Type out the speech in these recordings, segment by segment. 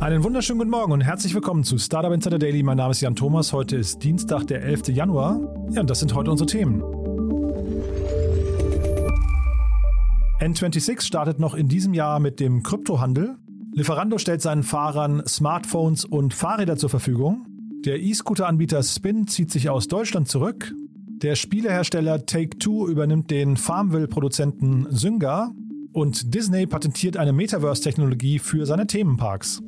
Einen wunderschönen guten Morgen und herzlich willkommen zu Startup Insider Daily. Mein Name ist Jan Thomas. Heute ist Dienstag, der 11. Januar. Ja, und das sind heute unsere Themen. N26 startet noch in diesem Jahr mit dem Kryptohandel. Lieferando stellt seinen Fahrern Smartphones und Fahrräder zur Verfügung. Der E-Scooter-Anbieter Spin zieht sich aus Deutschland zurück. Der Spielehersteller Take-Two übernimmt den Farmville-Produzenten Zynga. Und Disney patentiert eine Metaverse-Technologie für seine Themenparks.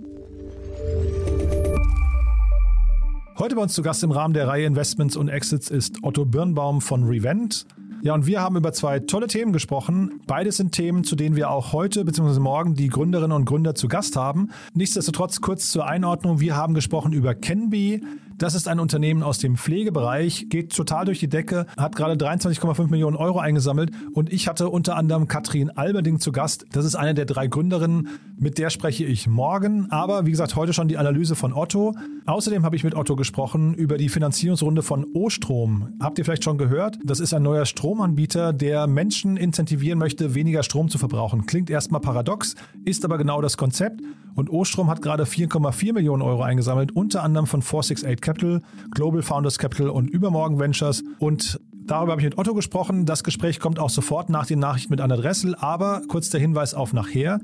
Heute bei uns zu Gast im Rahmen der Reihe Investments und Exits ist Otto Birnbaum von Revent. Ja, und wir haben über zwei tolle Themen gesprochen. Beides sind Themen, zu denen wir auch heute bzw. morgen die Gründerinnen und Gründer zu Gast haben. Nichtsdestotrotz kurz zur Einordnung. Wir haben gesprochen über Kenby, das ist ein Unternehmen aus dem Pflegebereich, geht total durch die Decke, hat gerade 23,5 Millionen Euro eingesammelt und ich hatte unter anderem Katrin Alberding zu Gast. Das ist eine der drei Gründerinnen, mit der spreche ich morgen. Aber wie gesagt, heute schon die Analyse von Otto. Außerdem habe ich mit Otto gesprochen über die Finanzierungsrunde von O-Strom. Habt ihr vielleicht schon gehört? Das ist ein neuer Stromanbieter, der Menschen incentivieren möchte, weniger Strom zu verbrauchen. Klingt erstmal paradox, ist aber genau das Konzept. Und O-Strom hat gerade 4,4 Millionen Euro eingesammelt, unter anderem von 468 Capital, Global Founders Capital und Übermorgen Ventures. Und Darüber habe ich mit Otto gesprochen. Das Gespräch kommt auch sofort nach den Nachrichten mit Anna Dressel. Aber kurz der Hinweis auf nachher.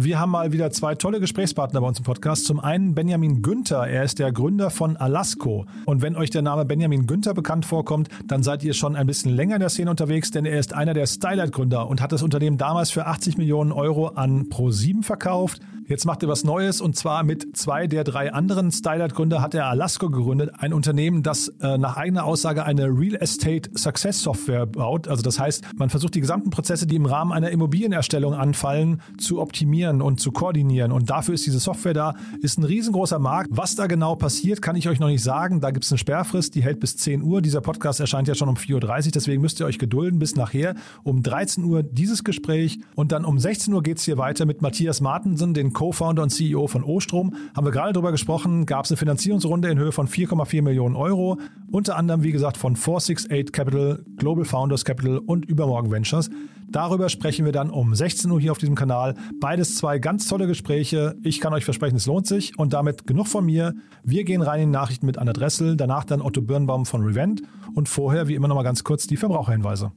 Wir haben mal wieder zwei tolle Gesprächspartner bei uns im Podcast. Zum einen Benjamin Günther. Er ist der Gründer von Alasco. Und wenn euch der Name Benjamin Günther bekannt vorkommt, dann seid ihr schon ein bisschen länger in der Szene unterwegs, denn er ist einer der Stylight-Gründer und hat das Unternehmen damals für 80 Millionen Euro an Pro7 verkauft. Jetzt macht er was Neues und zwar mit zwei der drei anderen Stylight-Gründer hat er Alasco gegründet, ein Unternehmen, das äh, nach eigener Aussage eine Real Estate Success Software baut. Also das heißt, man versucht die gesamten Prozesse, die im Rahmen einer Immobilienerstellung anfallen, zu optimieren und zu koordinieren. Und dafür ist diese Software da, ist ein riesengroßer Markt. Was da genau passiert, kann ich euch noch nicht sagen. Da gibt es eine Sperrfrist, die hält bis 10 Uhr. Dieser Podcast erscheint ja schon um 4.30 Uhr, deswegen müsst ihr euch gedulden bis nachher. Um 13 Uhr dieses Gespräch und dann um 16 Uhr geht es hier weiter mit Matthias Martensen, den Co-Founder und CEO von Ostrom, haben wir gerade darüber gesprochen, gab es eine Finanzierungsrunde in Höhe von 4,4 Millionen Euro, unter anderem, wie gesagt, von 468 Capital, Global Founders Capital und Übermorgen Ventures. Darüber sprechen wir dann um 16 Uhr hier auf diesem Kanal. Beides zwei ganz tolle Gespräche. Ich kann euch versprechen, es lohnt sich. Und damit genug von mir. Wir gehen rein in die Nachrichten mit Anna Dressel, danach dann Otto Birnbaum von Revent und vorher, wie immer, noch mal ganz kurz die Verbraucherhinweise.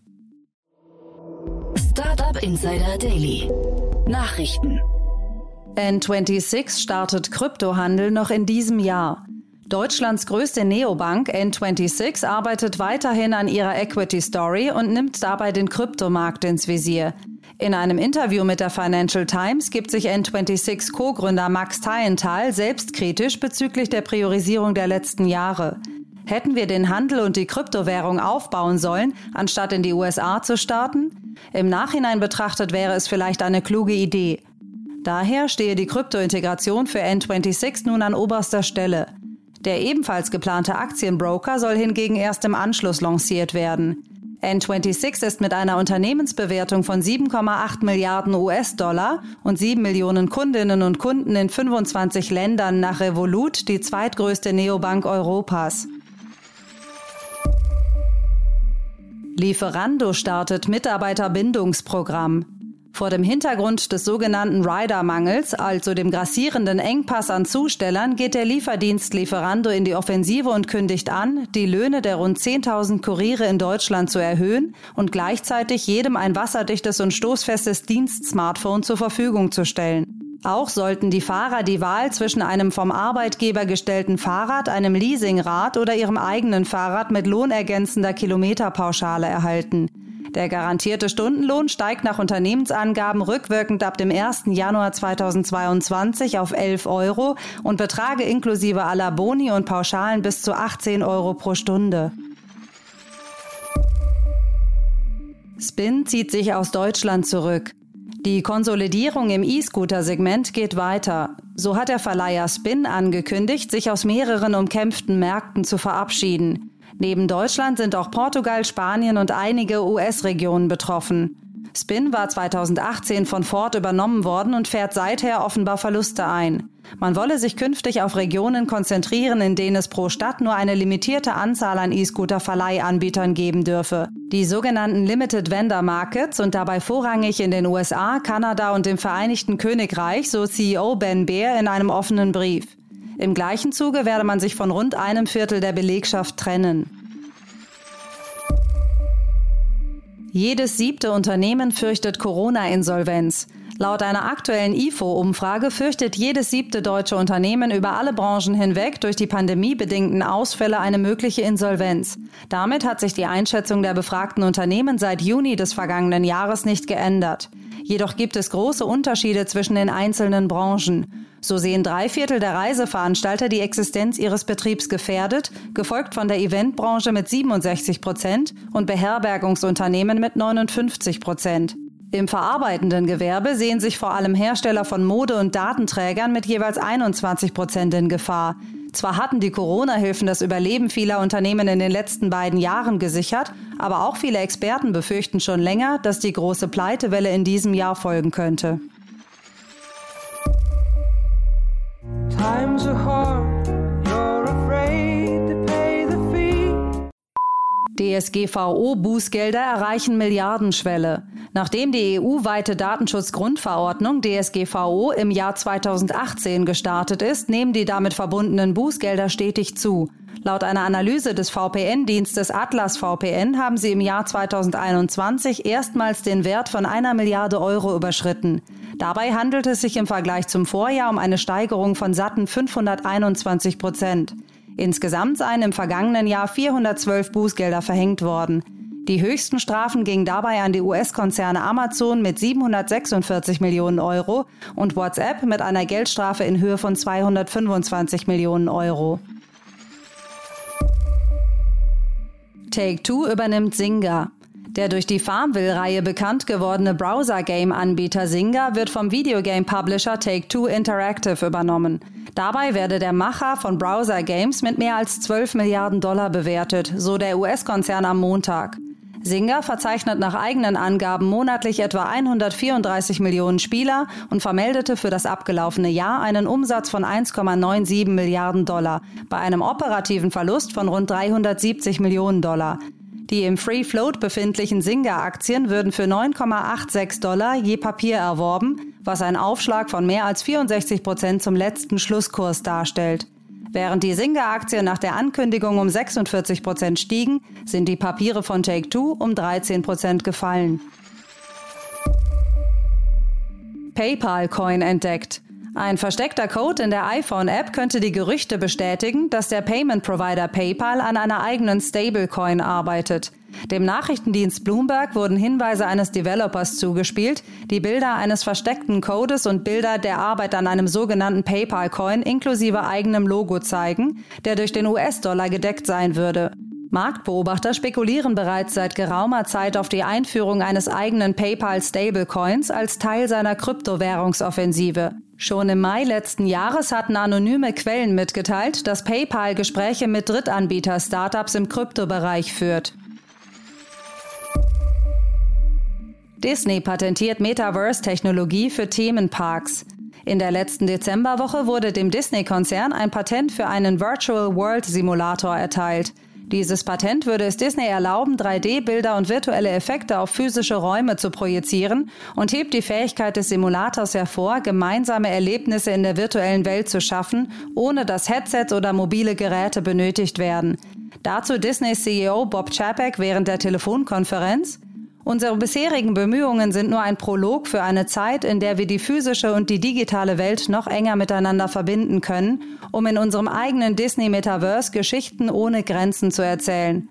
Startup Insider Daily. Nachrichten. N26 startet Kryptohandel noch in diesem Jahr. Deutschlands größte Neobank N26 arbeitet weiterhin an ihrer Equity Story und nimmt dabei den Kryptomarkt ins Visier. In einem Interview mit der Financial Times gibt sich N26 Co-Gründer Max Teilenthal selbstkritisch bezüglich der Priorisierung der letzten Jahre. Hätten wir den Handel und die Kryptowährung aufbauen sollen, anstatt in die USA zu starten? Im Nachhinein betrachtet wäre es vielleicht eine kluge Idee. Daher stehe die Kryptointegration für N26 nun an oberster Stelle. Der ebenfalls geplante Aktienbroker soll hingegen erst im Anschluss lanciert werden. N26 ist mit einer Unternehmensbewertung von 7,8 Milliarden US-Dollar und 7 Millionen Kundinnen und Kunden in 25 Ländern nach Revolut die zweitgrößte Neobank Europas. Lieferando startet Mitarbeiterbindungsprogramm. Vor dem Hintergrund des sogenannten Rider-Mangels, also dem grassierenden Engpass an Zustellern, geht der Lieferdienst Lieferando in die Offensive und kündigt an, die Löhne der rund 10.000 Kuriere in Deutschland zu erhöhen und gleichzeitig jedem ein wasserdichtes und stoßfestes Dienst-Smartphone zur Verfügung zu stellen. Auch sollten die Fahrer die Wahl zwischen einem vom Arbeitgeber gestellten Fahrrad, einem Leasingrad oder ihrem eigenen Fahrrad mit lohnergänzender Kilometerpauschale erhalten. Der garantierte Stundenlohn steigt nach Unternehmensangaben rückwirkend ab dem 1. Januar 2022 auf 11 Euro und betrage inklusive aller Boni und Pauschalen bis zu 18 Euro pro Stunde. Spin zieht sich aus Deutschland zurück. Die Konsolidierung im E-Scooter-Segment geht weiter. So hat der Verleiher Spin angekündigt, sich aus mehreren umkämpften Märkten zu verabschieden. Neben Deutschland sind auch Portugal, Spanien und einige US-Regionen betroffen. Spin war 2018 von Ford übernommen worden und fährt seither offenbar Verluste ein. Man wolle sich künftig auf Regionen konzentrieren, in denen es pro Stadt nur eine limitierte Anzahl an E-Scooter-Verleihanbietern geben dürfe. Die sogenannten Limited Vendor Markets und dabei vorrangig in den USA, Kanada und dem Vereinigten Königreich, so CEO Ben Bear in einem offenen Brief. Im gleichen Zuge werde man sich von rund einem Viertel der Belegschaft trennen. Jedes siebte Unternehmen fürchtet Corona-Insolvenz. Laut einer aktuellen IFO-Umfrage fürchtet jedes siebte deutsche Unternehmen über alle Branchen hinweg durch die pandemiebedingten Ausfälle eine mögliche Insolvenz. Damit hat sich die Einschätzung der befragten Unternehmen seit Juni des vergangenen Jahres nicht geändert. Jedoch gibt es große Unterschiede zwischen den einzelnen Branchen. So sehen drei Viertel der Reiseveranstalter die Existenz ihres Betriebs gefährdet, gefolgt von der Eventbranche mit 67 Prozent und Beherbergungsunternehmen mit 59 Prozent. Im verarbeitenden Gewerbe sehen sich vor allem Hersteller von Mode- und Datenträgern mit jeweils 21 Prozent in Gefahr. Zwar hatten die Corona-Hilfen das Überleben vieler Unternehmen in den letzten beiden Jahren gesichert, aber auch viele Experten befürchten schon länger, dass die große Pleitewelle in diesem Jahr folgen könnte. Times are hard, you're afraid to pay the fee. DSGVO-Bußgelder erreichen Milliardenschwelle. Nachdem die EU-weite Datenschutzgrundverordnung DSGVO im Jahr 2018 gestartet ist, nehmen die damit verbundenen Bußgelder stetig zu. Laut einer Analyse des VPN-Dienstes Atlas VPN haben sie im Jahr 2021 erstmals den Wert von einer Milliarde Euro überschritten. Dabei handelt es sich im Vergleich zum Vorjahr um eine Steigerung von satten 521 Prozent. Insgesamt seien im vergangenen Jahr 412 Bußgelder verhängt worden. Die höchsten Strafen gingen dabei an die US-Konzerne Amazon mit 746 Millionen Euro und WhatsApp mit einer Geldstrafe in Höhe von 225 Millionen Euro. Take-Two übernimmt Zynga. Der durch die Farmville-Reihe bekannt gewordene Browser-Game-Anbieter Zynga wird vom Videogame-Publisher Take-Two Interactive übernommen. Dabei werde der Macher von Browser-Games mit mehr als 12 Milliarden Dollar bewertet, so der US-Konzern am Montag. Zynga verzeichnet nach eigenen Angaben monatlich etwa 134 Millionen Spieler und vermeldete für das abgelaufene Jahr einen Umsatz von 1,97 Milliarden Dollar bei einem operativen Verlust von rund 370 Millionen Dollar. Die im Free Float befindlichen Singa-Aktien würden für 9,86 Dollar je Papier erworben, was ein Aufschlag von mehr als 64 Prozent zum letzten Schlusskurs darstellt. Während die Singa-Aktien nach der Ankündigung um 46 Prozent stiegen, sind die Papiere von Take-Two um 13 Prozent gefallen. PayPal-Coin entdeckt. Ein versteckter Code in der iPhone-App könnte die Gerüchte bestätigen, dass der Payment-Provider PayPal an einer eigenen Stablecoin arbeitet. Dem Nachrichtendienst Bloomberg wurden Hinweise eines Developers zugespielt, die Bilder eines versteckten Codes und Bilder der Arbeit an einem sogenannten PayPal-Coin inklusive eigenem Logo zeigen, der durch den US-Dollar gedeckt sein würde. Marktbeobachter spekulieren bereits seit geraumer Zeit auf die Einführung eines eigenen PayPal Stablecoins als Teil seiner Kryptowährungsoffensive. Schon im Mai letzten Jahres hatten anonyme Quellen mitgeteilt, dass PayPal Gespräche mit Drittanbieter-Startups im Kryptobereich führt. Disney patentiert Metaverse-Technologie für Themenparks. In der letzten Dezemberwoche wurde dem Disney-Konzern ein Patent für einen Virtual World Simulator erteilt. Dieses Patent würde es Disney erlauben, 3D-Bilder und virtuelle Effekte auf physische Räume zu projizieren und hebt die Fähigkeit des Simulators hervor, gemeinsame Erlebnisse in der virtuellen Welt zu schaffen, ohne dass Headsets oder mobile Geräte benötigt werden. Dazu Disneys CEO Bob Chapek während der Telefonkonferenz. Unsere bisherigen Bemühungen sind nur ein Prolog für eine Zeit, in der wir die physische und die digitale Welt noch enger miteinander verbinden können, um in unserem eigenen Disney-Metaverse Geschichten ohne Grenzen zu erzählen.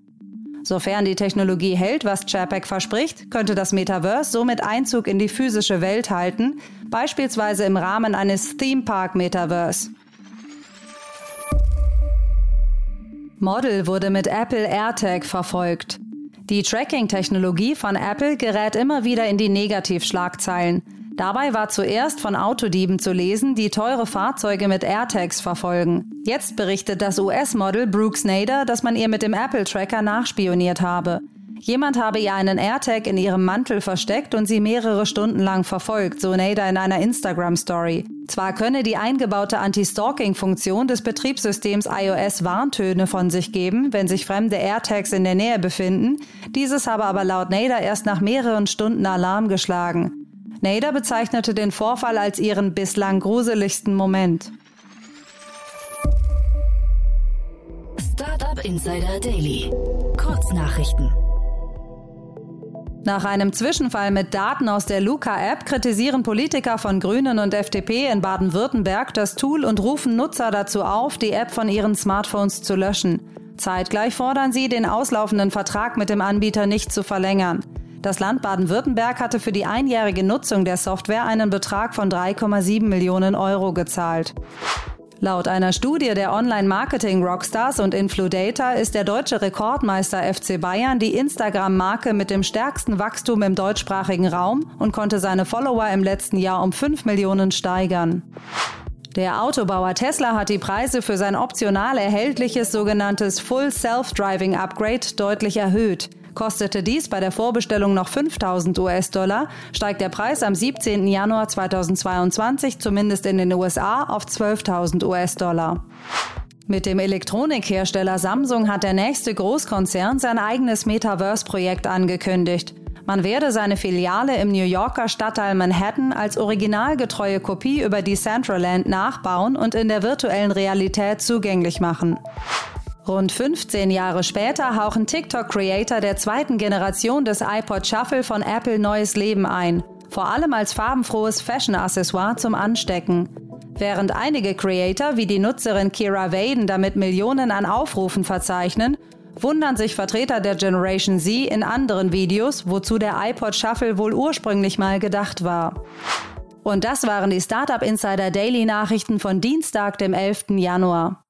Sofern die Technologie hält, was Chapek verspricht, könnte das Metaverse somit Einzug in die physische Welt halten, beispielsweise im Rahmen eines Theme Park Metaverse. Model wurde mit Apple AirTag verfolgt. Die Tracking-Technologie von Apple gerät immer wieder in die Negativschlagzeilen. Dabei war zuerst von Autodieben zu lesen, die teure Fahrzeuge mit AirTags verfolgen. Jetzt berichtet das US-Model Brooke Nader, dass man ihr mit dem Apple-Tracker nachspioniert habe. Jemand habe ihr einen AirTag in ihrem Mantel versteckt und sie mehrere Stunden lang verfolgt, so Nader in einer Instagram-Story. Zwar könne die eingebaute Anti-Stalking-Funktion des Betriebssystems iOS Warntöne von sich geben, wenn sich fremde AirTags in der Nähe befinden, dieses habe aber laut Nader erst nach mehreren Stunden Alarm geschlagen. Nader bezeichnete den Vorfall als ihren bislang gruseligsten Moment. Startup Insider Daily. Kurznachrichten. Nach einem Zwischenfall mit Daten aus der Luca-App kritisieren Politiker von Grünen und FDP in Baden-Württemberg das Tool und rufen Nutzer dazu auf, die App von ihren Smartphones zu löschen. Zeitgleich fordern sie, den auslaufenden Vertrag mit dem Anbieter nicht zu verlängern. Das Land Baden-Württemberg hatte für die einjährige Nutzung der Software einen Betrag von 3,7 Millionen Euro gezahlt. Laut einer Studie der Online-Marketing-Rockstars und Infludata ist der deutsche Rekordmeister FC Bayern die Instagram-Marke mit dem stärksten Wachstum im deutschsprachigen Raum und konnte seine Follower im letzten Jahr um 5 Millionen steigern. Der Autobauer Tesla hat die Preise für sein optional erhältliches sogenanntes Full Self-Driving Upgrade deutlich erhöht. Kostete dies bei der Vorbestellung noch 5000 US-Dollar, steigt der Preis am 17. Januar 2022 zumindest in den USA auf 12.000 US-Dollar. Mit dem Elektronikhersteller Samsung hat der nächste Großkonzern sein eigenes Metaverse-Projekt angekündigt. Man werde seine Filiale im New Yorker Stadtteil Manhattan als originalgetreue Kopie über Decentraland nachbauen und in der virtuellen Realität zugänglich machen. Rund 15 Jahre später hauchen TikTok-Creator der zweiten Generation des iPod Shuffle von Apple neues Leben ein. Vor allem als farbenfrohes Fashion-Accessoire zum Anstecken. Während einige Creator wie die Nutzerin Kira Vaden damit Millionen an Aufrufen verzeichnen, wundern sich Vertreter der Generation Z in anderen Videos, wozu der iPod Shuffle wohl ursprünglich mal gedacht war. Und das waren die Startup Insider Daily Nachrichten von Dienstag, dem 11. Januar.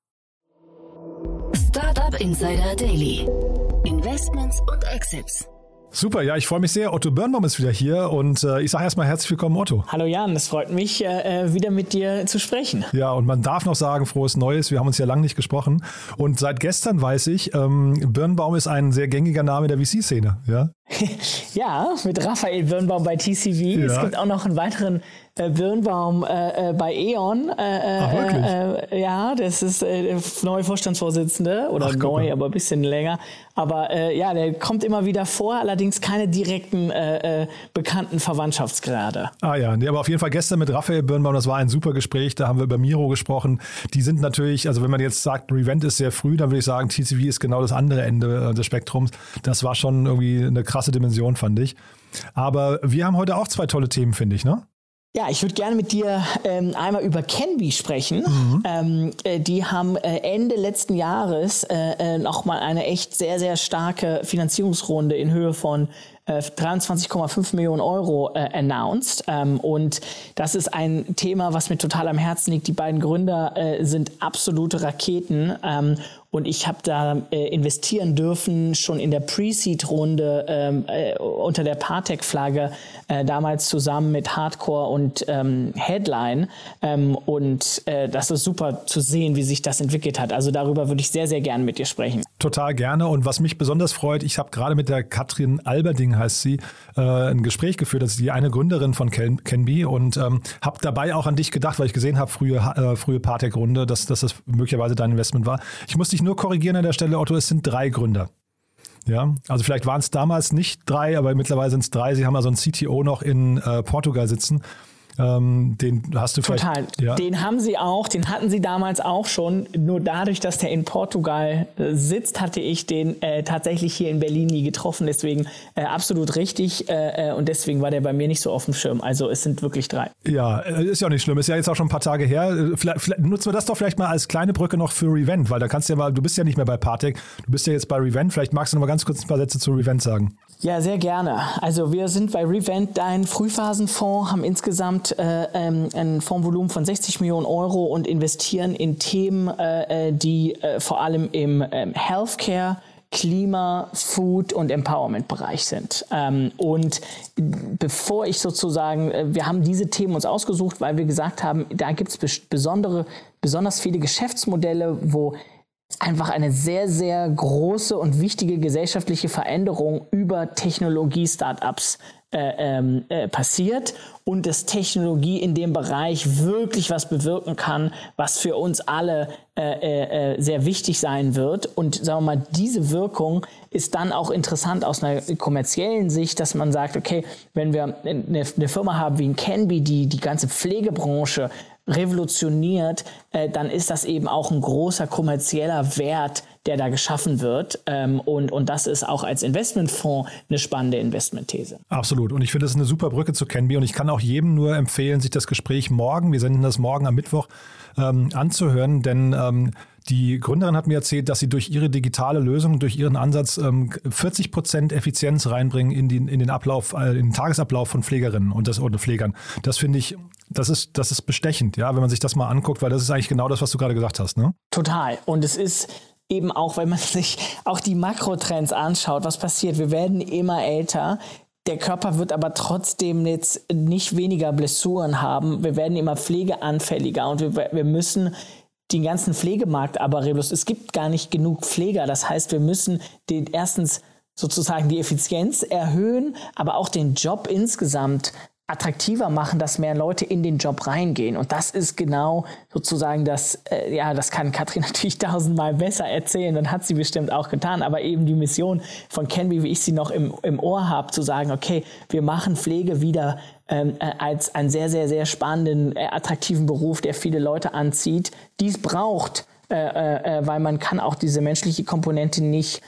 Startup Insider Daily. Investments und Exits. Super, ja, ich freue mich sehr. Otto Birnbaum ist wieder hier und äh, ich sage erstmal herzlich willkommen, Otto. Hallo Jan, es freut mich, äh, äh, wieder mit dir zu sprechen. Ja, und man darf noch sagen, frohes Neues. Wir haben uns ja lange nicht gesprochen. Und seit gestern weiß ich, ähm, Birnbaum ist ein sehr gängiger Name der VC-Szene, ja? ja, mit Raphael Birnbaum bei TCV. Ja. Es gibt auch noch einen weiteren äh, Birnbaum äh, äh, bei E.ON. Äh, Ach, wirklich? Äh, ja, das ist äh, der neue Vorstandsvorsitzende oder Ach, neu, aber ein bisschen länger. Aber äh, ja, der kommt immer wieder vor, allerdings keine direkten äh, äh, bekannten Verwandtschaftsgrade. Ah ja, nee, aber auf jeden Fall gestern mit Raphael Birnbaum, das war ein super Gespräch, da haben wir über Miro gesprochen. Die sind natürlich, also wenn man jetzt sagt, Revent ist sehr früh, dann würde ich sagen, TCV ist genau das andere Ende des Spektrums. Das war schon irgendwie eine krasse Dimension, fand ich. Aber wir haben heute auch zwei tolle Themen, finde ich, ne? Ja, ich würde gerne mit dir ähm, einmal über Canby sprechen. Mhm. Ähm, äh, die haben äh, Ende letzten Jahres äh, äh nochmal eine echt sehr, sehr starke Finanzierungsrunde in Höhe von 23,5 äh, Millionen Euro äh, announced. Ähm, und das ist ein Thema, was mir total am Herzen liegt. Die beiden Gründer äh, sind absolute Raketen. Ähm, und ich habe da äh, investieren dürfen, schon in der Pre-Seed-Runde ähm, äh, unter der Partec-Flagge, äh, damals zusammen mit Hardcore und ähm, Headline. Ähm, und äh, das ist super zu sehen, wie sich das entwickelt hat. Also darüber würde ich sehr, sehr gerne mit dir sprechen. Total gerne. Und was mich besonders freut, ich habe gerade mit der Katrin Alberding, heißt sie, äh, ein Gespräch geführt. Das ist die eine Gründerin von Ken Canby und ähm, habe dabei auch an dich gedacht, weil ich gesehen habe, frühe, äh, frühe Partec-Runde, dass, dass das möglicherweise dein Investment war. Ich muss dich nur korrigieren an der Stelle, Otto, es sind drei Gründer. Ja, also vielleicht waren es damals nicht drei, aber mittlerweile sind es drei. Sie haben also einen CTO noch in äh, Portugal sitzen. Ähm, den hast du Total. vielleicht. Ja. Den haben sie auch, den hatten sie damals auch schon. Nur dadurch, dass der in Portugal äh, sitzt, hatte ich den äh, tatsächlich hier in Berlin nie getroffen. Deswegen äh, absolut richtig. Äh, äh, und deswegen war der bei mir nicht so auf dem Schirm. Also es sind wirklich drei. Ja, äh, ist ja auch nicht schlimm. Ist ja jetzt auch schon ein paar Tage her. Vielleicht, vielleicht nutzen wir das doch vielleicht mal als kleine Brücke noch für Revent, weil da kannst du ja mal, du bist ja nicht mehr bei Partec, du bist ja jetzt bei Revent. Vielleicht magst du noch mal ganz kurz ein paar Sätze zu Revent sagen. Ja, sehr gerne. Also wir sind bei Revent ein Frühphasenfonds, haben insgesamt äh, ähm, ein Fondsvolumen von 60 Millionen Euro und investieren in Themen, äh, äh, die äh, vor allem im ähm, Healthcare Klima, Food und Empowerment-Bereich sind. Ähm, und bevor ich sozusagen, äh, wir haben diese Themen uns ausgesucht, weil wir gesagt haben, da gibt es besondere, besonders viele Geschäftsmodelle, wo einfach eine sehr, sehr große und wichtige gesellschaftliche Veränderung über Technologie-Startups äh, ähm, äh, passiert und dass Technologie in dem Bereich wirklich was bewirken kann, was für uns alle äh, äh, äh, sehr wichtig sein wird. Und sagen wir mal, diese Wirkung ist dann auch interessant aus einer kommerziellen Sicht, dass man sagt, okay, wenn wir eine, eine Firma haben wie ein Canby, die die ganze Pflegebranche revolutioniert, äh, dann ist das eben auch ein großer kommerzieller Wert, der da geschaffen wird. Ähm, und, und das ist auch als Investmentfonds eine spannende Investmentthese. Absolut. Und ich finde, das ist eine super Brücke zu Canby. Und ich kann auch jedem nur empfehlen, sich das Gespräch morgen, wir senden das morgen am Mittwoch, ähm, anzuhören, denn ähm, die Gründerin hat mir erzählt, dass sie durch ihre digitale Lösung, durch ihren Ansatz ähm, 40 Prozent Effizienz reinbringen in, die, in den Ablauf, äh, in den Tagesablauf von Pflegerinnen und das oder Pflegern. Das finde ich, das ist, das ist bestechend, ja, wenn man sich das mal anguckt, weil das ist eigentlich genau das, was du gerade gesagt hast, ne? Total. Und es ist eben auch, wenn man sich auch die Makrotrends anschaut, was passiert. Wir werden immer älter. Der Körper wird aber trotzdem jetzt nicht weniger Blessuren haben. Wir werden immer pflegeanfälliger und wir, wir müssen den ganzen Pflegemarkt aber rebellos. Es gibt gar nicht genug Pfleger. Das heißt, wir müssen den erstens sozusagen die Effizienz erhöhen, aber auch den Job insgesamt attraktiver machen, dass mehr Leute in den Job reingehen. Und das ist genau sozusagen das, äh, ja, das kann Katrin natürlich tausendmal besser erzählen und hat sie bestimmt auch getan. Aber eben die Mission von Canby, wie ich sie noch im, im Ohr habe, zu sagen, okay, wir machen Pflege wieder ähm, äh, als einen sehr, sehr, sehr spannenden, äh, attraktiven Beruf, der viele Leute anzieht. Dies braucht äh, äh, äh, weil man kann auch diese menschliche Komponente nicht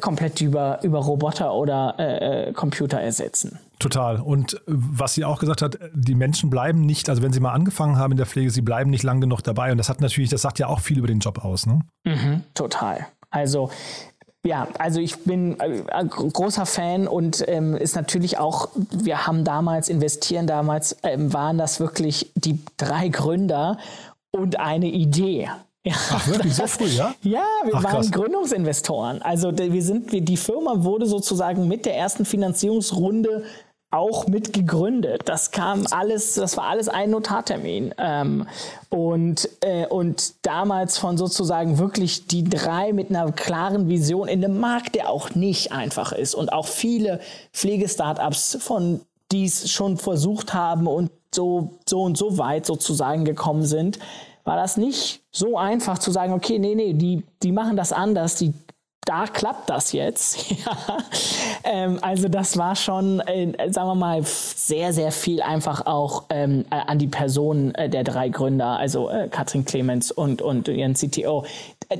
komplett über, über Roboter oder äh, Computer ersetzen. Total. Und was sie auch gesagt hat, die Menschen bleiben nicht, also wenn sie mal angefangen haben in der Pflege, sie bleiben nicht lang genug dabei. Und das hat natürlich, das sagt ja auch viel über den Job aus. Ne? Mhm, total. Also ja, also ich bin äh, großer Fan und ähm, ist natürlich auch, wir haben damals investieren, damals ähm, waren das wirklich die drei Gründer und eine Idee. Ja. Ach, wirklich so früh, ja? Ja, wir Ach, waren krass. Gründungsinvestoren. Also wir sind, die Firma wurde sozusagen mit der ersten Finanzierungsrunde auch mit gegründet. Das kam alles, das war alles ein Notartermin. Ähm, und, äh, und damals von sozusagen wirklich die drei mit einer klaren Vision in einem Markt, der auch nicht einfach ist und auch viele Pflegestartups von dies schon versucht haben und so, so und so weit sozusagen gekommen sind war das nicht so einfach zu sagen, okay, nee, nee, die, die machen das anders, die, da klappt das jetzt. ja. ähm, also das war schon, äh, sagen wir mal, sehr, sehr viel einfach auch ähm, äh, an die Person äh, der drei Gründer, also äh, Katrin Clemens und, und ihren CTO.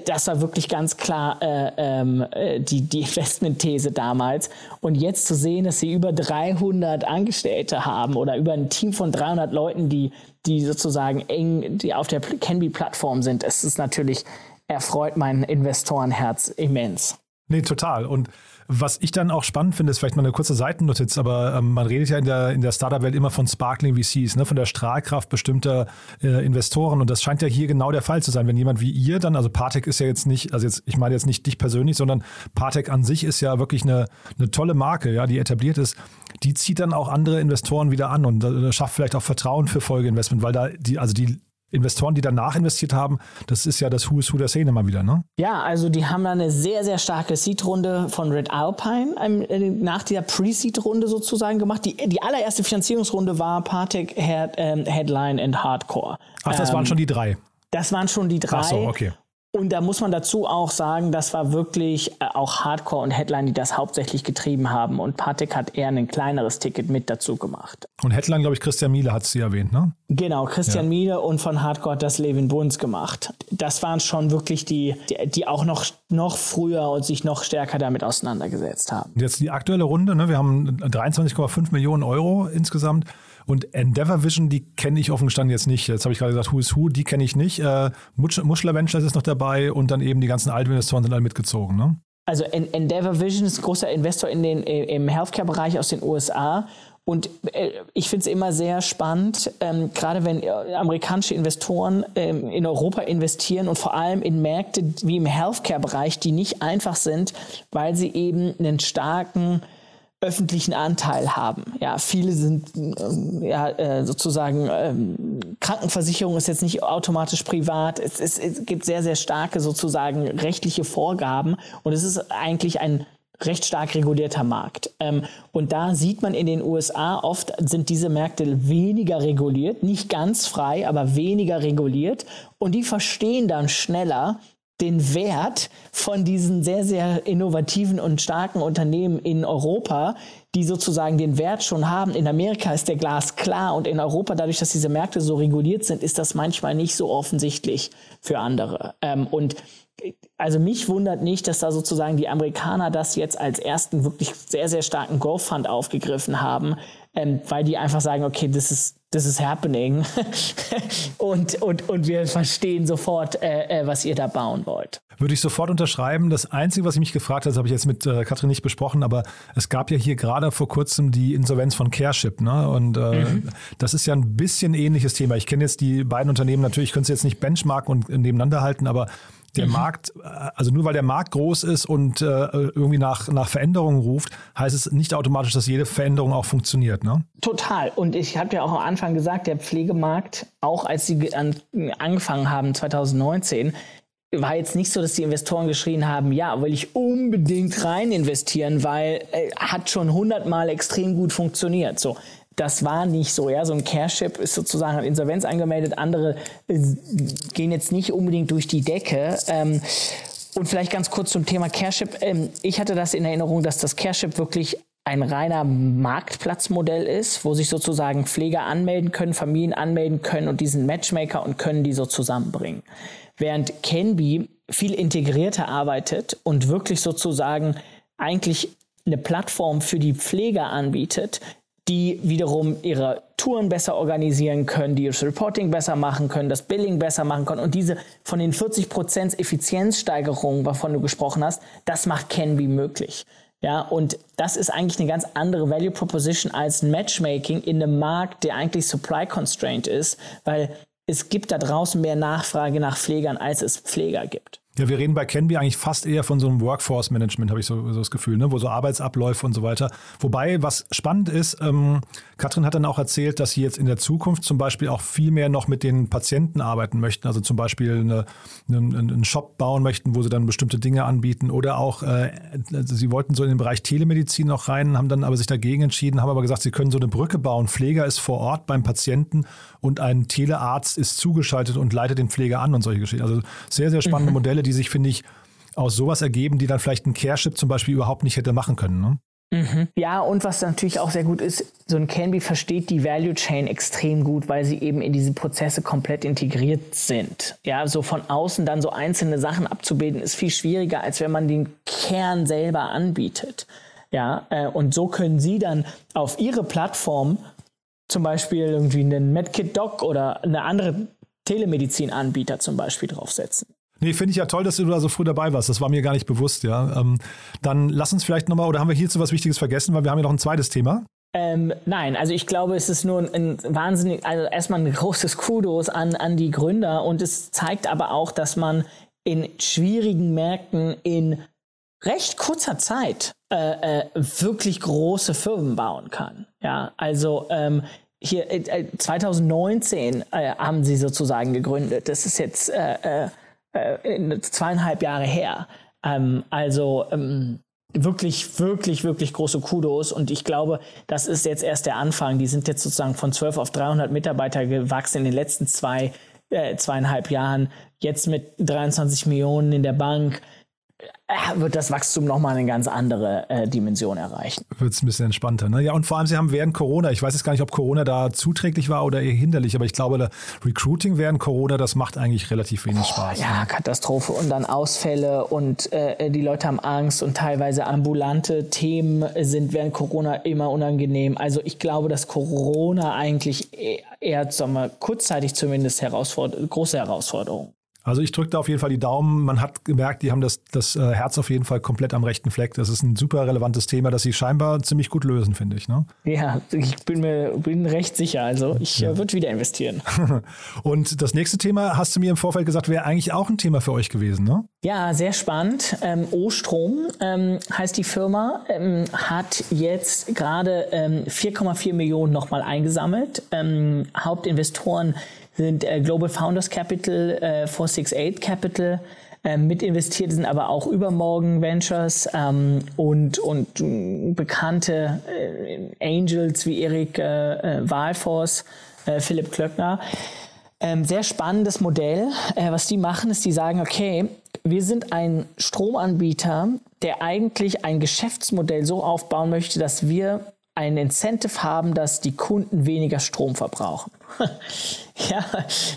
Das war wirklich ganz klar äh, ähm, äh, die, die Investmentthese damals. Und jetzt zu sehen, dass sie über 300 Angestellte haben oder über ein Team von 300 Leuten, die die sozusagen eng, die auf der Canby-Plattform sind, ist es natürlich, erfreut mein Investorenherz immens. Nee, total. Und was ich dann auch spannend finde, ist vielleicht mal eine kurze Seitennotiz, aber ähm, man redet ja in der, in der Startup-Welt immer von Sparkling VCs, ne, von der Strahlkraft bestimmter äh, Investoren. Und das scheint ja hier genau der Fall zu sein. Wenn jemand wie ihr dann, also Partec ist ja jetzt nicht, also jetzt, ich meine jetzt nicht dich persönlich, sondern Partec an sich ist ja wirklich eine, eine tolle Marke, ja, die etabliert ist die zieht dann auch andere Investoren wieder an und äh, schafft vielleicht auch Vertrauen für Folgeinvestment, weil da die, also die Investoren, die danach investiert haben, das ist ja das Who is Who der Szene mal wieder, ne? Ja, also die haben da eine sehr, sehr starke Seed-Runde von Red Alpine ähm, äh, nach dieser Pre-Seed-Runde sozusagen gemacht. Die, die allererste Finanzierungsrunde war Partec, Head, ähm, Headline und Hardcore. Ach, das ähm, waren schon die drei. Das waren schon die drei. Ach so, okay. Und da muss man dazu auch sagen, das war wirklich äh, auch Hardcore und Headline, die das hauptsächlich getrieben haben. Und Patek hat eher ein kleineres Ticket mit dazu gemacht. Und Headline, glaube ich, Christian Miele hat sie erwähnt, ne? Genau, Christian ja. Miele und von Hardcore hat das Levin Bunz gemacht. Das waren schon wirklich die, die, die, auch noch, noch früher und sich noch stärker damit auseinandergesetzt haben. Jetzt die aktuelle Runde, ne? Wir haben 23,5 Millionen Euro insgesamt. Und Endeavor Vision, die kenne ich offen gestanden jetzt nicht. Jetzt habe ich gerade gesagt, Who is Who, die kenne ich nicht. Äh, Muschler Ventures ist noch dabei und dann eben die ganzen Altinvestoren sind alle mitgezogen. Ne? Also Endeavor Vision ist großer Investor in den, im Healthcare-Bereich aus den USA und äh, ich finde es immer sehr spannend, ähm, gerade wenn äh, amerikanische Investoren ähm, in Europa investieren und vor allem in Märkte wie im Healthcare-Bereich, die nicht einfach sind, weil sie eben einen starken öffentlichen Anteil haben. Ja, viele sind ähm, ja äh, sozusagen ähm, Krankenversicherung ist jetzt nicht automatisch privat. Es, es, es gibt sehr sehr starke sozusagen rechtliche Vorgaben und es ist eigentlich ein recht stark regulierter Markt. Ähm, und da sieht man in den USA oft sind diese Märkte weniger reguliert, nicht ganz frei, aber weniger reguliert. Und die verstehen dann schneller, den Wert von diesen sehr, sehr innovativen und starken Unternehmen in Europa, die sozusagen den Wert schon haben. In Amerika ist der Glas klar und in Europa, dadurch, dass diese Märkte so reguliert sind, ist das manchmal nicht so offensichtlich für andere. Ähm, und also mich wundert nicht, dass da sozusagen die Amerikaner das jetzt als ersten wirklich sehr, sehr starken Growth Fund aufgegriffen haben, ähm, weil die einfach sagen, okay, das ist this is happening. und, und, und wir verstehen sofort, äh, äh, was ihr da bauen wollt. Würde ich sofort unterschreiben. Das Einzige, was ich mich gefragt habe, das habe ich jetzt mit äh, Katrin nicht besprochen, aber es gab ja hier gerade vor kurzem die Insolvenz von Careship. Ne? Und äh, mhm. das ist ja ein bisschen ähnliches Thema. Ich kenne jetzt die beiden Unternehmen natürlich, ich könnte sie jetzt nicht benchmarken und nebeneinander halten, aber der mhm. Markt, äh, also nur weil der Markt groß ist und äh, irgendwie nach, nach Veränderungen ruft, heißt es nicht automatisch, dass jede Veränderung auch funktioniert, ne? Total. Und ich habe ja auch am Anfang gesagt, der Pflegemarkt, auch als sie an, angefangen haben 2019, war jetzt nicht so, dass die Investoren geschrien haben, ja, will ich unbedingt rein investieren, weil äh, hat schon hundertmal extrem gut funktioniert. So, das war nicht so. Ja, so ein Careship ist sozusagen an Insolvenz angemeldet, andere äh, gehen jetzt nicht unbedingt durch die Decke. Ähm, und vielleicht ganz kurz zum Thema Careship. Ähm, ich hatte das in Erinnerung, dass das Careship wirklich ein reiner Marktplatzmodell ist, wo sich sozusagen Pfleger anmelden können, Familien anmelden können und diesen Matchmaker und können die so zusammenbringen. Während Canby viel integrierter arbeitet und wirklich sozusagen eigentlich eine Plattform für die Pfleger anbietet, die wiederum ihre Touren besser organisieren können, die das Reporting besser machen können, das Billing besser machen können. Und diese von den 40 Prozent Effizienzsteigerung, wovon du gesprochen hast, das macht Canby möglich. Ja, und das ist eigentlich eine ganz andere Value Proposition als Matchmaking in einem Markt, der eigentlich supply constrained ist, weil es gibt da draußen mehr Nachfrage nach Pflegern, als es Pfleger gibt. Ja, wir reden bei Canby eigentlich fast eher von so einem Workforce-Management, habe ich so, so, das Gefühl, ne? wo so Arbeitsabläufe und so weiter. Wobei, was spannend ist, ähm, Katrin hat dann auch erzählt, dass sie jetzt in der Zukunft zum Beispiel auch viel mehr noch mit den Patienten arbeiten möchten. Also zum Beispiel eine, eine, einen Shop bauen möchten, wo sie dann bestimmte Dinge anbieten. Oder auch, äh, sie wollten so in den Bereich Telemedizin noch rein, haben dann aber sich dagegen entschieden, haben aber gesagt, sie können so eine Brücke bauen. Pfleger ist vor Ort beim Patienten und ein Telearzt ist zugeschaltet und leitet den Pfleger an und solche Geschichten. Also sehr, sehr spannende mhm. Modelle, die sich, finde ich, aus sowas ergeben, die dann vielleicht ein Careship zum Beispiel überhaupt nicht hätte machen können. Ne? Mhm. Ja, und was natürlich auch sehr gut ist, so ein Canby versteht die Value Chain extrem gut, weil sie eben in diese Prozesse komplett integriert sind. Ja, so von außen dann so einzelne Sachen abzubilden, ist viel schwieriger, als wenn man den Kern selber anbietet. Ja, äh, und so können Sie dann auf Ihre Plattform zum Beispiel irgendwie einen MedKit-Doc oder eine andere Telemedizin-Anbieter zum Beispiel draufsetzen. Nee, finde ich ja toll, dass du da so früh dabei warst. Das war mir gar nicht bewusst, ja. Ähm, dann lass uns vielleicht nochmal, oder haben wir hierzu was Wichtiges vergessen, weil wir haben ja noch ein zweites Thema. Ähm, nein, also ich glaube, es ist nur ein, ein wahnsinnig, also erstmal ein großes Kudos an, an die Gründer und es zeigt aber auch, dass man in schwierigen Märkten in recht kurzer Zeit äh, äh, wirklich große Firmen bauen kann. Ja, also ähm, hier äh, 2019 äh, haben sie sozusagen gegründet. Das ist jetzt äh, zweieinhalb Jahre her. Ähm, also ähm, wirklich, wirklich, wirklich große Kudos. Und ich glaube, das ist jetzt erst der Anfang. Die sind jetzt sozusagen von 12 auf 300 Mitarbeiter gewachsen in den letzten zwei, äh, zweieinhalb Jahren. Jetzt mit 23 Millionen in der Bank. Äh, wird das Wachstum nochmal eine ganz andere äh, Dimension erreichen. Wird es ein bisschen entspannter. Ne? Ja, und vor allem, Sie haben während Corona, ich weiß jetzt gar nicht, ob Corona da zuträglich war oder eher hinderlich, aber ich glaube, Recruiting während Corona, das macht eigentlich relativ wenig oh, Spaß. Ja, ne? Katastrophe und dann Ausfälle und äh, die Leute haben Angst und teilweise ambulante Themen sind während Corona immer unangenehm. Also ich glaube, dass Corona eigentlich e-, eher, sagen wir, kurzzeitig zumindest herausford große Herausforderung Also ich drücke da auf jeden Fall die Daumen. Man hat gemerkt, die haben das, das äh, Herz auf jeden Fall komplett am rechten Fleck. Das ist ein super relevantes Thema, das sie scheinbar ziemlich gut lösen, finde ich. Ne? Ja, ich bin mir bin recht sicher. Also ich ja. äh, würde wieder investieren. Und das nächste Thema, hast du mir im Vorfeld gesagt, wäre eigentlich auch ein Thema für euch gewesen, ne? Ja, sehr spannend. Ähm, O-Strom ähm, heißt die Firma, ähm, hat jetzt gerade 4,4 ähm, Millionen nochmal eingesammelt. Ähm, Hauptinvestoren sind äh, Global Founders Capital, äh, 468 Capital, äh, mit investiert sind aber auch Übermorgen Ventures ähm, und, und äh, bekannte Angels wie Erik äh, äh, Walfors, äh, Philipp Klöckner. Ähm, sehr spannendes Modell. Äh, was die machen, ist, die sagen, okay, wir sind ein Stromanbieter, der eigentlich ein Geschäftsmodell so aufbauen möchte, dass wir ein Incentive haben, dass die Kunden weniger Strom verbrauchen. ja,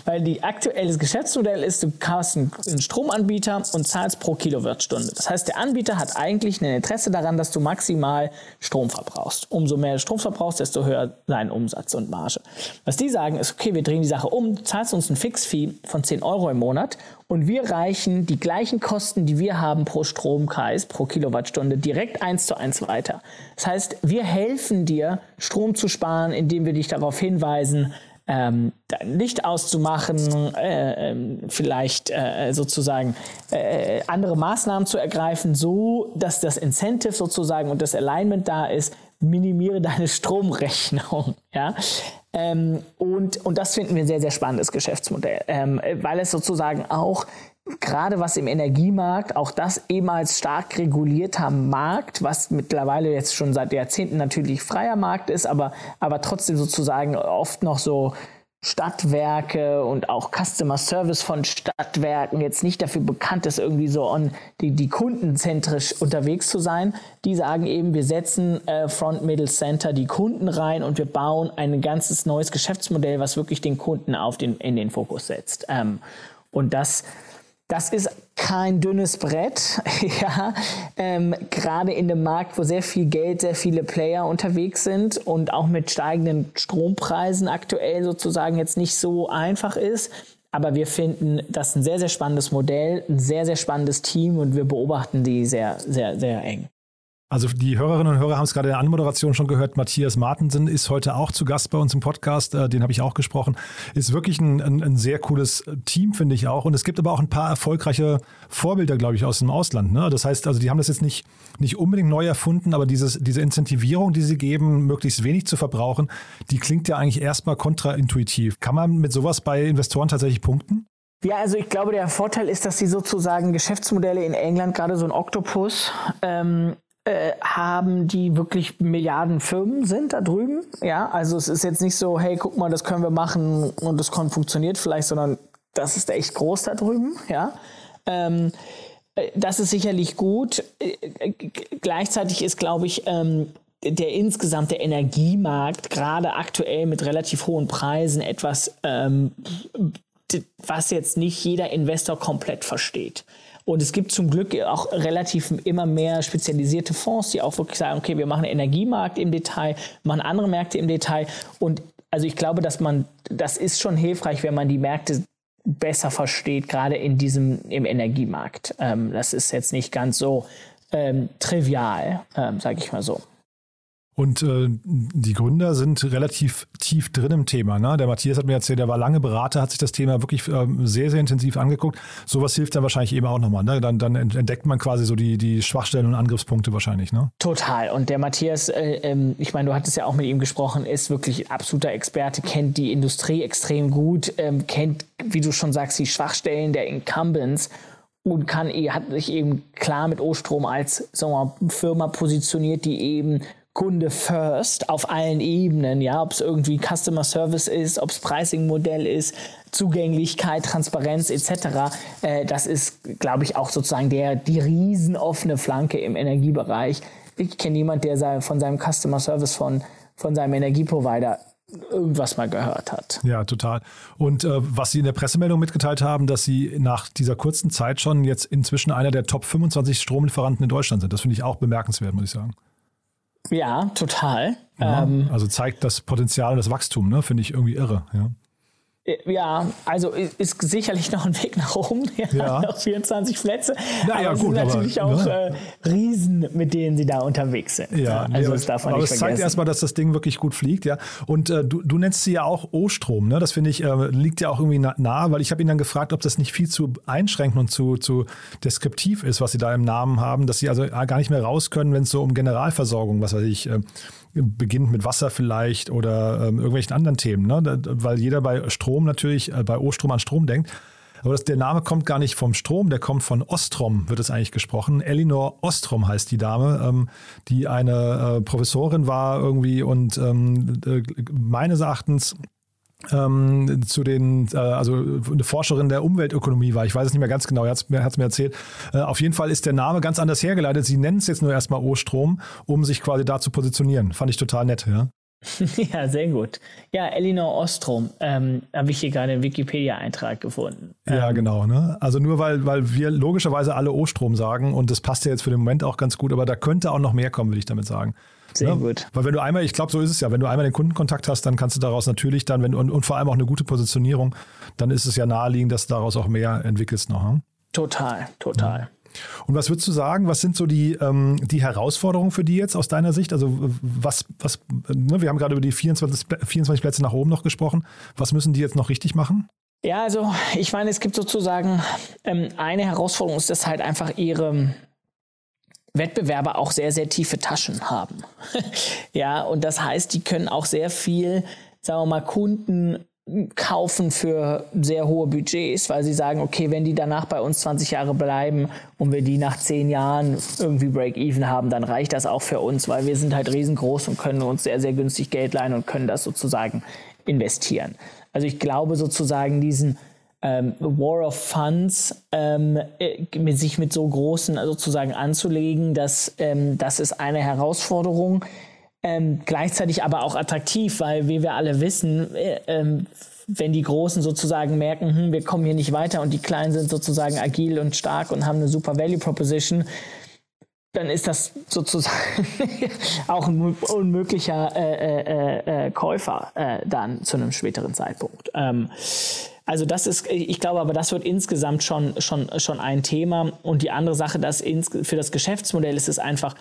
weil die aktuelles Geschäftsmodell ist, du kaufst einen Stromanbieter und zahlst pro Kilowattstunde. Das heißt, der Anbieter hat eigentlich ein Interesse daran, dass du maximal Strom verbrauchst. Umso mehr Strom verbrauchst, desto höher dein Umsatz und Marge. Was die sagen ist, okay, wir drehen die Sache um, du zahlst uns ein Fixfee von 10 Euro im Monat und wir reichen die gleichen Kosten, die wir haben pro Stromkreis, pro Kilowattstunde, direkt eins zu eins weiter. Das heißt, wir helfen dir, Strom zu sparen, indem wir dich darauf hinweisen, ähm, Licht auszumachen, äh, äh, vielleicht äh, sozusagen äh, andere Maßnahmen zu ergreifen, so dass das Incentive sozusagen und das Alignment da ist, minimiere deine Stromrechnung. Ja? Ähm, und, und das finden wir sehr, sehr spannendes Geschäftsmodell, ähm, weil es sozusagen auch gerade was im Energiemarkt, auch das ehemals stark regulierter Markt, was mittlerweile jetzt schon seit Jahrzehnten natürlich freier Markt ist, aber, aber trotzdem sozusagen oft noch so Stadtwerke und auch Customer Service von Stadtwerken jetzt nicht dafür bekannt ist, irgendwie so on die, die kundenzentrisch unterwegs zu sein. Die sagen eben, wir setzen äh, Front Middle Center die Kunden rein und wir bauen ein ganzes neues Geschäftsmodell, was wirklich den Kunden auf den, in den Fokus setzt. Ähm, und das das ist kein dünnes Brett, ja. Ähm, Gerade in dem Markt, wo sehr viel Geld, sehr viele Player unterwegs sind und auch mit steigenden Strompreisen aktuell sozusagen jetzt nicht so einfach ist. Aber wir finden das ein sehr, sehr spannendes Modell, ein sehr, sehr spannendes Team und wir beobachten die sehr, sehr, sehr eng. Also die Hörerinnen und Hörer haben es gerade in der Anmoderation schon gehört. Matthias Martensen ist heute auch zu Gast bei uns im Podcast. Äh, den habe ich auch gesprochen. Ist wirklich ein, ein, ein, sehr cooles Team, finde ich auch. Und es gibt aber auch ein paar erfolgreiche Vorbilder, glaube ich, aus dem Ausland. Ne? Das heißt, also die haben das jetzt nicht, nicht unbedingt neu erfunden, aber dieses, diese Incentivierung, die sie geben, möglichst wenig zu verbrauchen, die klingt ja eigentlich erstmal kontraintuitiv. Kann man mit sowas bei Investoren tatsächlich punkten? Ja, also ich glaube, der Vorteil ist, dass sie sozusagen Geschäftsmodelle in England, gerade so ein Octopus, ähm, äh, haben, die wirklich Milliardenfirmen sind da drüben. Ja, also es ist jetzt nicht so, hey, guck mal, das können wir machen und das funktioniert vielleicht, sondern das ist echt groß da drüben. Ja. Ähm, äh, das ist sicherlich gut. Äh, gleichzeitig ist, glaube ich, ähm, der insgesamte Energiemarkt gerade aktuell mit relativ hohen Preisen etwas, ähm, was jetzt nicht jeder Investor komplett versteht. Und es gibt zum Glück auch relativ immer mehr spezialisierte Fonds, die auch wirklich sagen, okay, wir machen Energiemarkt im Detail, machen andere Märkte im Detail. Und also ich glaube, dass man, das ist schon hilfreich, wenn man die Märkte besser versteht, gerade in diesem, im Energiemarkt. Ähm, das ist jetzt nicht ganz so ähm, trivial, ähm, sage ich mal so. Und äh, die Gründer sind relativ tief drin im Thema. Ne? Der Matthias hat mir erzählt, der war lange Berater, hat sich das Thema wirklich äh, sehr, sehr intensiv angeguckt. Sowas hilft dann wahrscheinlich eben auch nochmal. Ne? Dann, dann entdeckt man quasi so die, die Schwachstellen und Angriffspunkte wahrscheinlich. Ne? Total. Und der Matthias, äh, ähm, ich meine, du hattest ja auch mit ihm gesprochen, ist wirklich absoluter Experte, kennt die Industrie extrem gut, ähm, kennt, wie du schon sagst, die Schwachstellen der Incumbents und kann, hat sich eben klar mit O-Strom als sagen wir mal, Firma positioniert, die eben Kunde first auf allen Ebenen, ja, ob es irgendwie Customer Service ist, ob es Pricing-Modell ist, Zugänglichkeit, Transparenz etc. Äh, das ist, glaube ich, auch sozusagen der die riesenoffene Flanke im Energiebereich. Ich kenne niemanden, der von seinem Customer Service von von seinem Energieprovider irgendwas mal gehört hat. Ja, total. Und äh, was Sie in der Pressemeldung mitgeteilt haben, dass Sie nach dieser kurzen Zeit schon jetzt inzwischen einer der Top 25 Stromlieferanten in Deutschland sind. Das finde ich auch bemerkenswert, muss ich sagen. Ja, total. Ja, ähm, also zeigt das Potenzial und das Wachstum, ne? finde ich irgendwie irre. Ja. Ja, also ist sicherlich noch ein Weg nach oben. Ja, ja. Noch 24 Plätze. Naja, aber gut, sind natürlich aber, auch ne? äh, Riesen, mit denen sie da unterwegs sind. Ja, also das darf man aber nicht es zeigt erstmal, dass das Ding wirklich gut fliegt, ja. Und äh, du, du nennst sie ja auch O-Strom, ne? Das finde ich, äh, liegt ja auch irgendwie nahe, weil ich habe ihn dann gefragt, ob das nicht viel zu einschränkend und zu, zu deskriptiv ist, was sie da im Namen haben, dass sie also gar nicht mehr raus können, wenn es so um Generalversorgung, was weiß ich, äh, beginnt mit Wasser vielleicht oder ähm, irgendwelchen anderen Themen, ne? weil jeder bei Strom natürlich, äh, bei O-Strom an Strom denkt. Aber das, der Name kommt gar nicht vom Strom, der kommt von Ostrom, wird es eigentlich gesprochen. Elinor Ostrom heißt die Dame, ähm, die eine äh, Professorin war irgendwie und ähm, äh, meines Erachtens ähm, zu den, äh, also eine Forscherin der Umweltökonomie war. Ich weiß es nicht mehr ganz genau, er hat es mir, mir erzählt. Äh, auf jeden Fall ist der Name ganz anders hergeleitet. Sie nennen es jetzt nur erstmal O-Strom, um sich quasi da zu positionieren. Fand ich total nett, ja. Ja, sehr gut. Ja, Elinor Ostrom, ähm, habe ich hier gerade einen Wikipedia-Eintrag gefunden. Ja, ähm, genau. Ne? Also nur weil, weil wir logischerweise alle O-Strom sagen und das passt ja jetzt für den Moment auch ganz gut, aber da könnte auch noch mehr kommen, würde ich damit sagen. Sehr ja, gut. Weil wenn du einmal, ich glaube, so ist es ja, wenn du einmal den Kundenkontakt hast, dann kannst du daraus natürlich dann, wenn, und, und vor allem auch eine gute Positionierung, dann ist es ja naheliegend, dass du daraus auch mehr entwickelst noch. Hm? Total, total. Ja. Und was würdest du sagen, was sind so die, ähm, die Herausforderungen für die jetzt aus deiner Sicht? Also was, was ne, wir haben gerade über die 24, 24 Plätze nach oben noch gesprochen. Was müssen die jetzt noch richtig machen? Ja, also ich meine, es gibt sozusagen ähm, eine Herausforderung, ist, dass halt einfach ihre Wettbewerber auch sehr, sehr tiefe Taschen haben. ja, und das heißt, die können auch sehr viel, sagen wir mal, Kunden kaufen für sehr hohe Budgets, weil sie sagen, okay, wenn die danach bei uns 20 Jahre bleiben und wir die nach 10 Jahren irgendwie Break-Even haben, dann reicht das auch für uns, weil wir sind halt riesengroß und können uns sehr, sehr günstig Geld leihen und können das sozusagen investieren. Also ich glaube sozusagen diesen ähm, War of Funds ähm, äh, mit sich mit so großen sozusagen anzulegen, dass ähm, das ist eine Herausforderung. Ähm, gleichzeitig aber auch attraktiv, weil wie wir alle wissen, äh, ähm, wenn die Großen sozusagen merken, hm, wir kommen hier nicht weiter und die Kleinen sind sozusagen agil und stark und haben eine super Value Proposition, dann ist das sozusagen auch ein unmöglicher äh, äh, äh, Käufer äh, dann zu einem späteren Zeitpunkt. Ähm, also das ist, ich glaube aber, das wird insgesamt schon, schon, schon ein Thema. Und die andere Sache, dass ins, für das Geschäftsmodell ist es einfach,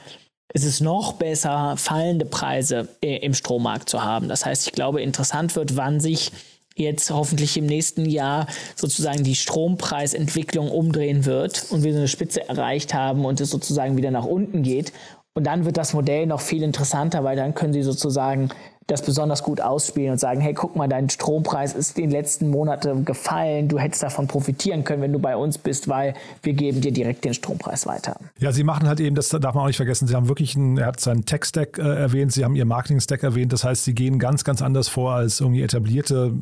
es ist noch besser, fallende Preise im Strommarkt zu haben. Das heißt, ich glaube, interessant wird, wann sich jetzt hoffentlich im nächsten Jahr sozusagen die Strompreisentwicklung umdrehen wird und wir so eine Spitze erreicht haben und es sozusagen wieder nach unten geht. Und dann wird das Modell noch viel interessanter, weil dann können Sie sozusagen das besonders gut ausspielen und sagen, hey, guck mal, dein Strompreis ist den letzten Monaten gefallen, du hättest davon profitieren können, wenn du bei uns bist, weil wir geben dir direkt den Strompreis weiter. Ja, sie machen halt eben, das darf man auch nicht vergessen, sie haben wirklich, einen, er hat seinen Tech-Stack äh, erwähnt, sie haben ihr Marketing-Stack erwähnt, das heißt, sie gehen ganz, ganz anders vor als irgendwie etablierte,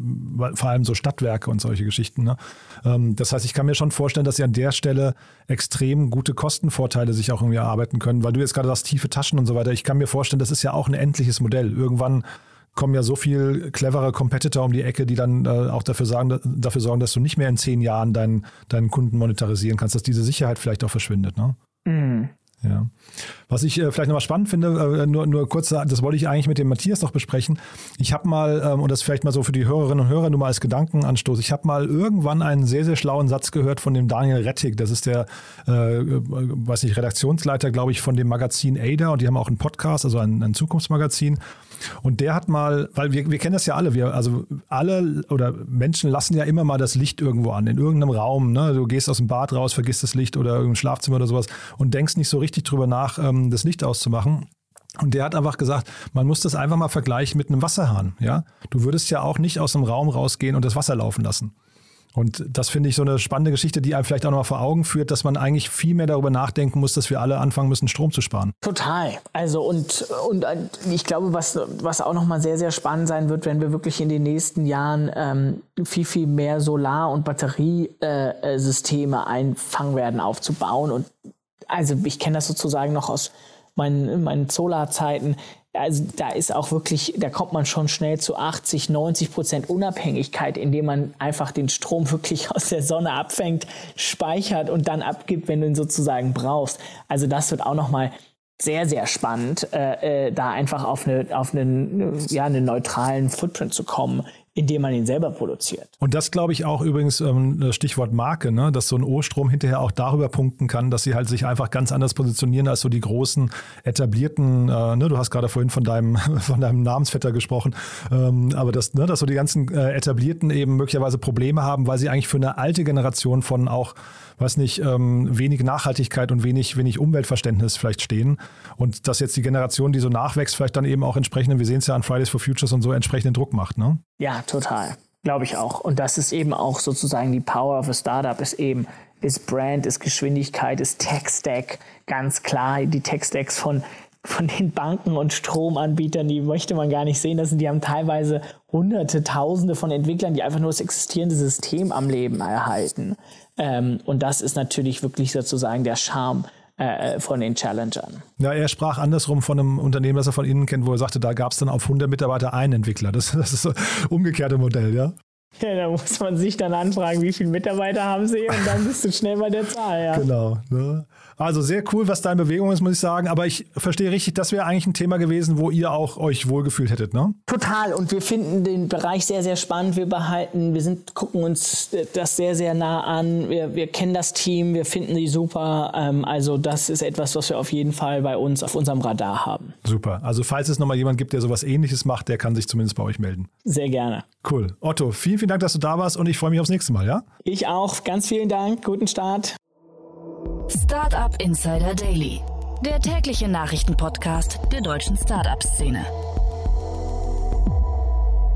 vor allem so Stadtwerke und solche Geschichten. Ne? Ähm, das heißt, ich kann mir schon vorstellen, dass sie an der Stelle extrem gute Kostenvorteile sich auch irgendwie erarbeiten können, weil du jetzt gerade sagst, tiefe Taschen und so weiter. Ich kann mir vorstellen, das ist ja auch ein endliches Modell. Irgendwann kommen ja so viel clevere Competitor um die Ecke, die dann äh, auch dafür, sagen, dafür sorgen, dass du nicht mehr in zehn Jahren deinen, deinen Kunden monetarisieren kannst, dass diese Sicherheit vielleicht auch verschwindet. Ne? Mhm. Ja. Was ich äh, vielleicht nochmal spannend finde, äh, nur, nur kurz, das wollte ich eigentlich mit dem Matthias noch besprechen. Ich habe mal, ähm, und das vielleicht mal so für die Hörerinnen und Hörer nur mal als Gedankenanstoß, ich habe mal irgendwann einen sehr, sehr schlauen Satz gehört von dem Daniel Rettig. Das ist der, äh, weiß nicht, Redaktionsleiter, glaube ich, von dem Magazin Ada und die haben auch einen Podcast, also ein, ein Zukunftsmagazin. Und der hat mal, weil wir, wir kennen das ja alle, wir, also alle oder Menschen lassen ja immer mal das Licht irgendwo an, in irgendeinem Raum. Ne? Du gehst aus dem Bad raus, vergisst das Licht oder im Schlafzimmer oder sowas und denkst nicht so richtig drüber nach, ähm, das Licht auszumachen. Und der hat einfach gesagt, man muss das einfach mal vergleichen mit einem Wasserhahn. Ja, du würdest ja auch nicht aus dem Raum rausgehen und das Wasser laufen lassen. Und das finde ich so eine spannende Geschichte, die einem vielleicht auch nochmal vor Augen führt, dass man eigentlich viel mehr darüber nachdenken muss, dass wir alle anfangen müssen, Strom zu sparen. Total. Also und, und ich glaube, was, was auch nochmal sehr, sehr spannend sein wird, wenn wir wirklich in den nächsten Jahren ähm, viel, viel mehr Solar- und Batteriesysteme äh, einfangen werden, aufzubauen. Und also ich kenne das sozusagen noch aus meinen, meinen Solarzeiten also da ist auch wirklich, da kommt man schon schnell zu 80, 90 Prozent Unabhängigkeit, indem man einfach den Strom wirklich aus der Sonne abfängt, speichert und dann abgibt, wenn du ihn sozusagen brauchst. Also das wird auch nochmal sehr, sehr spannend, äh, äh, da einfach auf, eine, auf einen, ja, einen neutralen Footprint zu kommen indem man ihn selber produziert. Und das glaube ich auch übrigens ähm, Stichwort Marke, ne? dass so ein O-Strom hinterher auch darüber punkten kann, dass sie halt sich einfach ganz anders positionieren als so die großen etablierten, äh, ne? du hast gerade vorhin von deinem, von deinem Namensvetter gesprochen, ähm, aber dass, ne, dass so die ganzen äh, etablierten eben möglicherweise Probleme haben, weil sie eigentlich für eine alte Generation von auch weiß nicht, ähm, wenig Nachhaltigkeit und wenig, wenig Umweltverständnis vielleicht stehen. Und dass jetzt die Generation, die so nachwächst, vielleicht dann eben auch entsprechenden, wir sehen es ja an Fridays for Futures und so, entsprechenden Druck macht, ne? Ja, total. Glaube ich auch. Und das ist eben auch sozusagen die Power of a Startup, ist eben, ist Brand, ist Geschwindigkeit, ist Tech-Stack, ganz klar. Die Tech-Stacks von von den Banken und Stromanbietern, die möchte man gar nicht sehen. Das sind, die haben teilweise hunderte, tausende von Entwicklern, die einfach nur das existierende System am Leben erhalten. Ähm, und das ist natürlich wirklich sozusagen der Charme äh, von den Challengern. Ja, er sprach andersrum von einem Unternehmen, das er von Ihnen kennt, wo er sagte, da gab es dann auf 100 Mitarbeiter einen Entwickler. Das, das ist das umgekehrte Modell, ja? Ja, da muss man sich dann anfragen, wie viele Mitarbeiter haben Sie und dann bist du schnell bei der Zahl, ja. Genau. Ne? Also sehr cool, was deine Bewegung ist, muss ich sagen. Aber ich verstehe richtig, das wäre eigentlich ein Thema gewesen, wo ihr auch euch wohlgefühlt hättet, ne? Total. Und wir finden den Bereich sehr, sehr spannend. Wir behalten, wir sind, gucken uns das sehr, sehr nah an. Wir, wir kennen das Team, wir finden sie super. Ähm, also das ist etwas, was wir auf jeden Fall bei uns auf unserem Radar haben. Super. Also falls es nochmal jemand gibt, der sowas ähnliches macht, der kann sich zumindest bei euch melden. Sehr gerne. Cool. Otto, vielen, vielen Dank, dass du da warst und ich freue mich aufs nächste Mal, ja? Ich auch. Ganz vielen Dank. Guten Start. Startup Insider Daily, der tägliche Nachrichtenpodcast der deutschen Startup-Szene.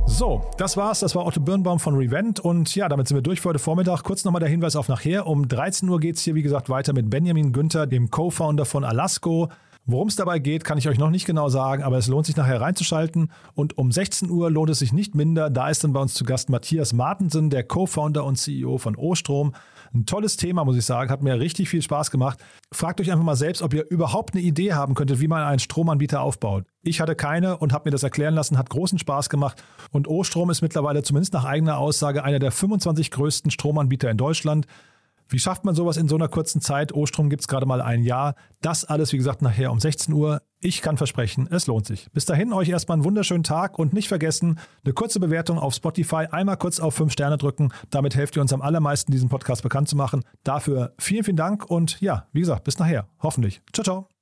So, das war's. Das war Otto Birnbaum von Revent. Und ja, damit sind wir durch für heute Vormittag. Kurz nochmal der Hinweis auf nachher. Um 13 Uhr geht's hier, wie gesagt, weiter mit Benjamin Günther, dem Co-Founder von Alasco. Worum es dabei geht, kann ich euch noch nicht genau sagen, aber es lohnt sich nachher reinzuschalten. Und um 16 Uhr lohnt es sich nicht minder. Da ist dann bei uns zu Gast Matthias Martensen, der Co-Founder und CEO von Ostrom. Ein tolles Thema, muss ich sagen. Hat mir richtig viel Spaß gemacht. Fragt euch einfach mal selbst, ob ihr überhaupt eine Idee haben könntet, wie man einen Stromanbieter aufbaut. Ich hatte keine und habe mir das erklären lassen, hat großen Spaß gemacht. Und O-Strom ist mittlerweile zumindest nach eigener Aussage einer der 25 größten Stromanbieter in Deutschland. Wie schafft man sowas in so einer kurzen Zeit? O-Strom gibt es gerade mal ein Jahr. Das alles, wie gesagt, nachher um 16 Uhr. Ich kann versprechen, es lohnt sich. Bis dahin euch erstmal einen wunderschönen Tag und nicht vergessen, eine kurze Bewertung auf Spotify, einmal kurz auf 5 Sterne drücken. Damit helft ihr uns am allermeisten, diesen Podcast bekannt zu machen. Dafür vielen, vielen Dank und ja, wie gesagt, bis nachher. Hoffentlich. Ciao, ciao.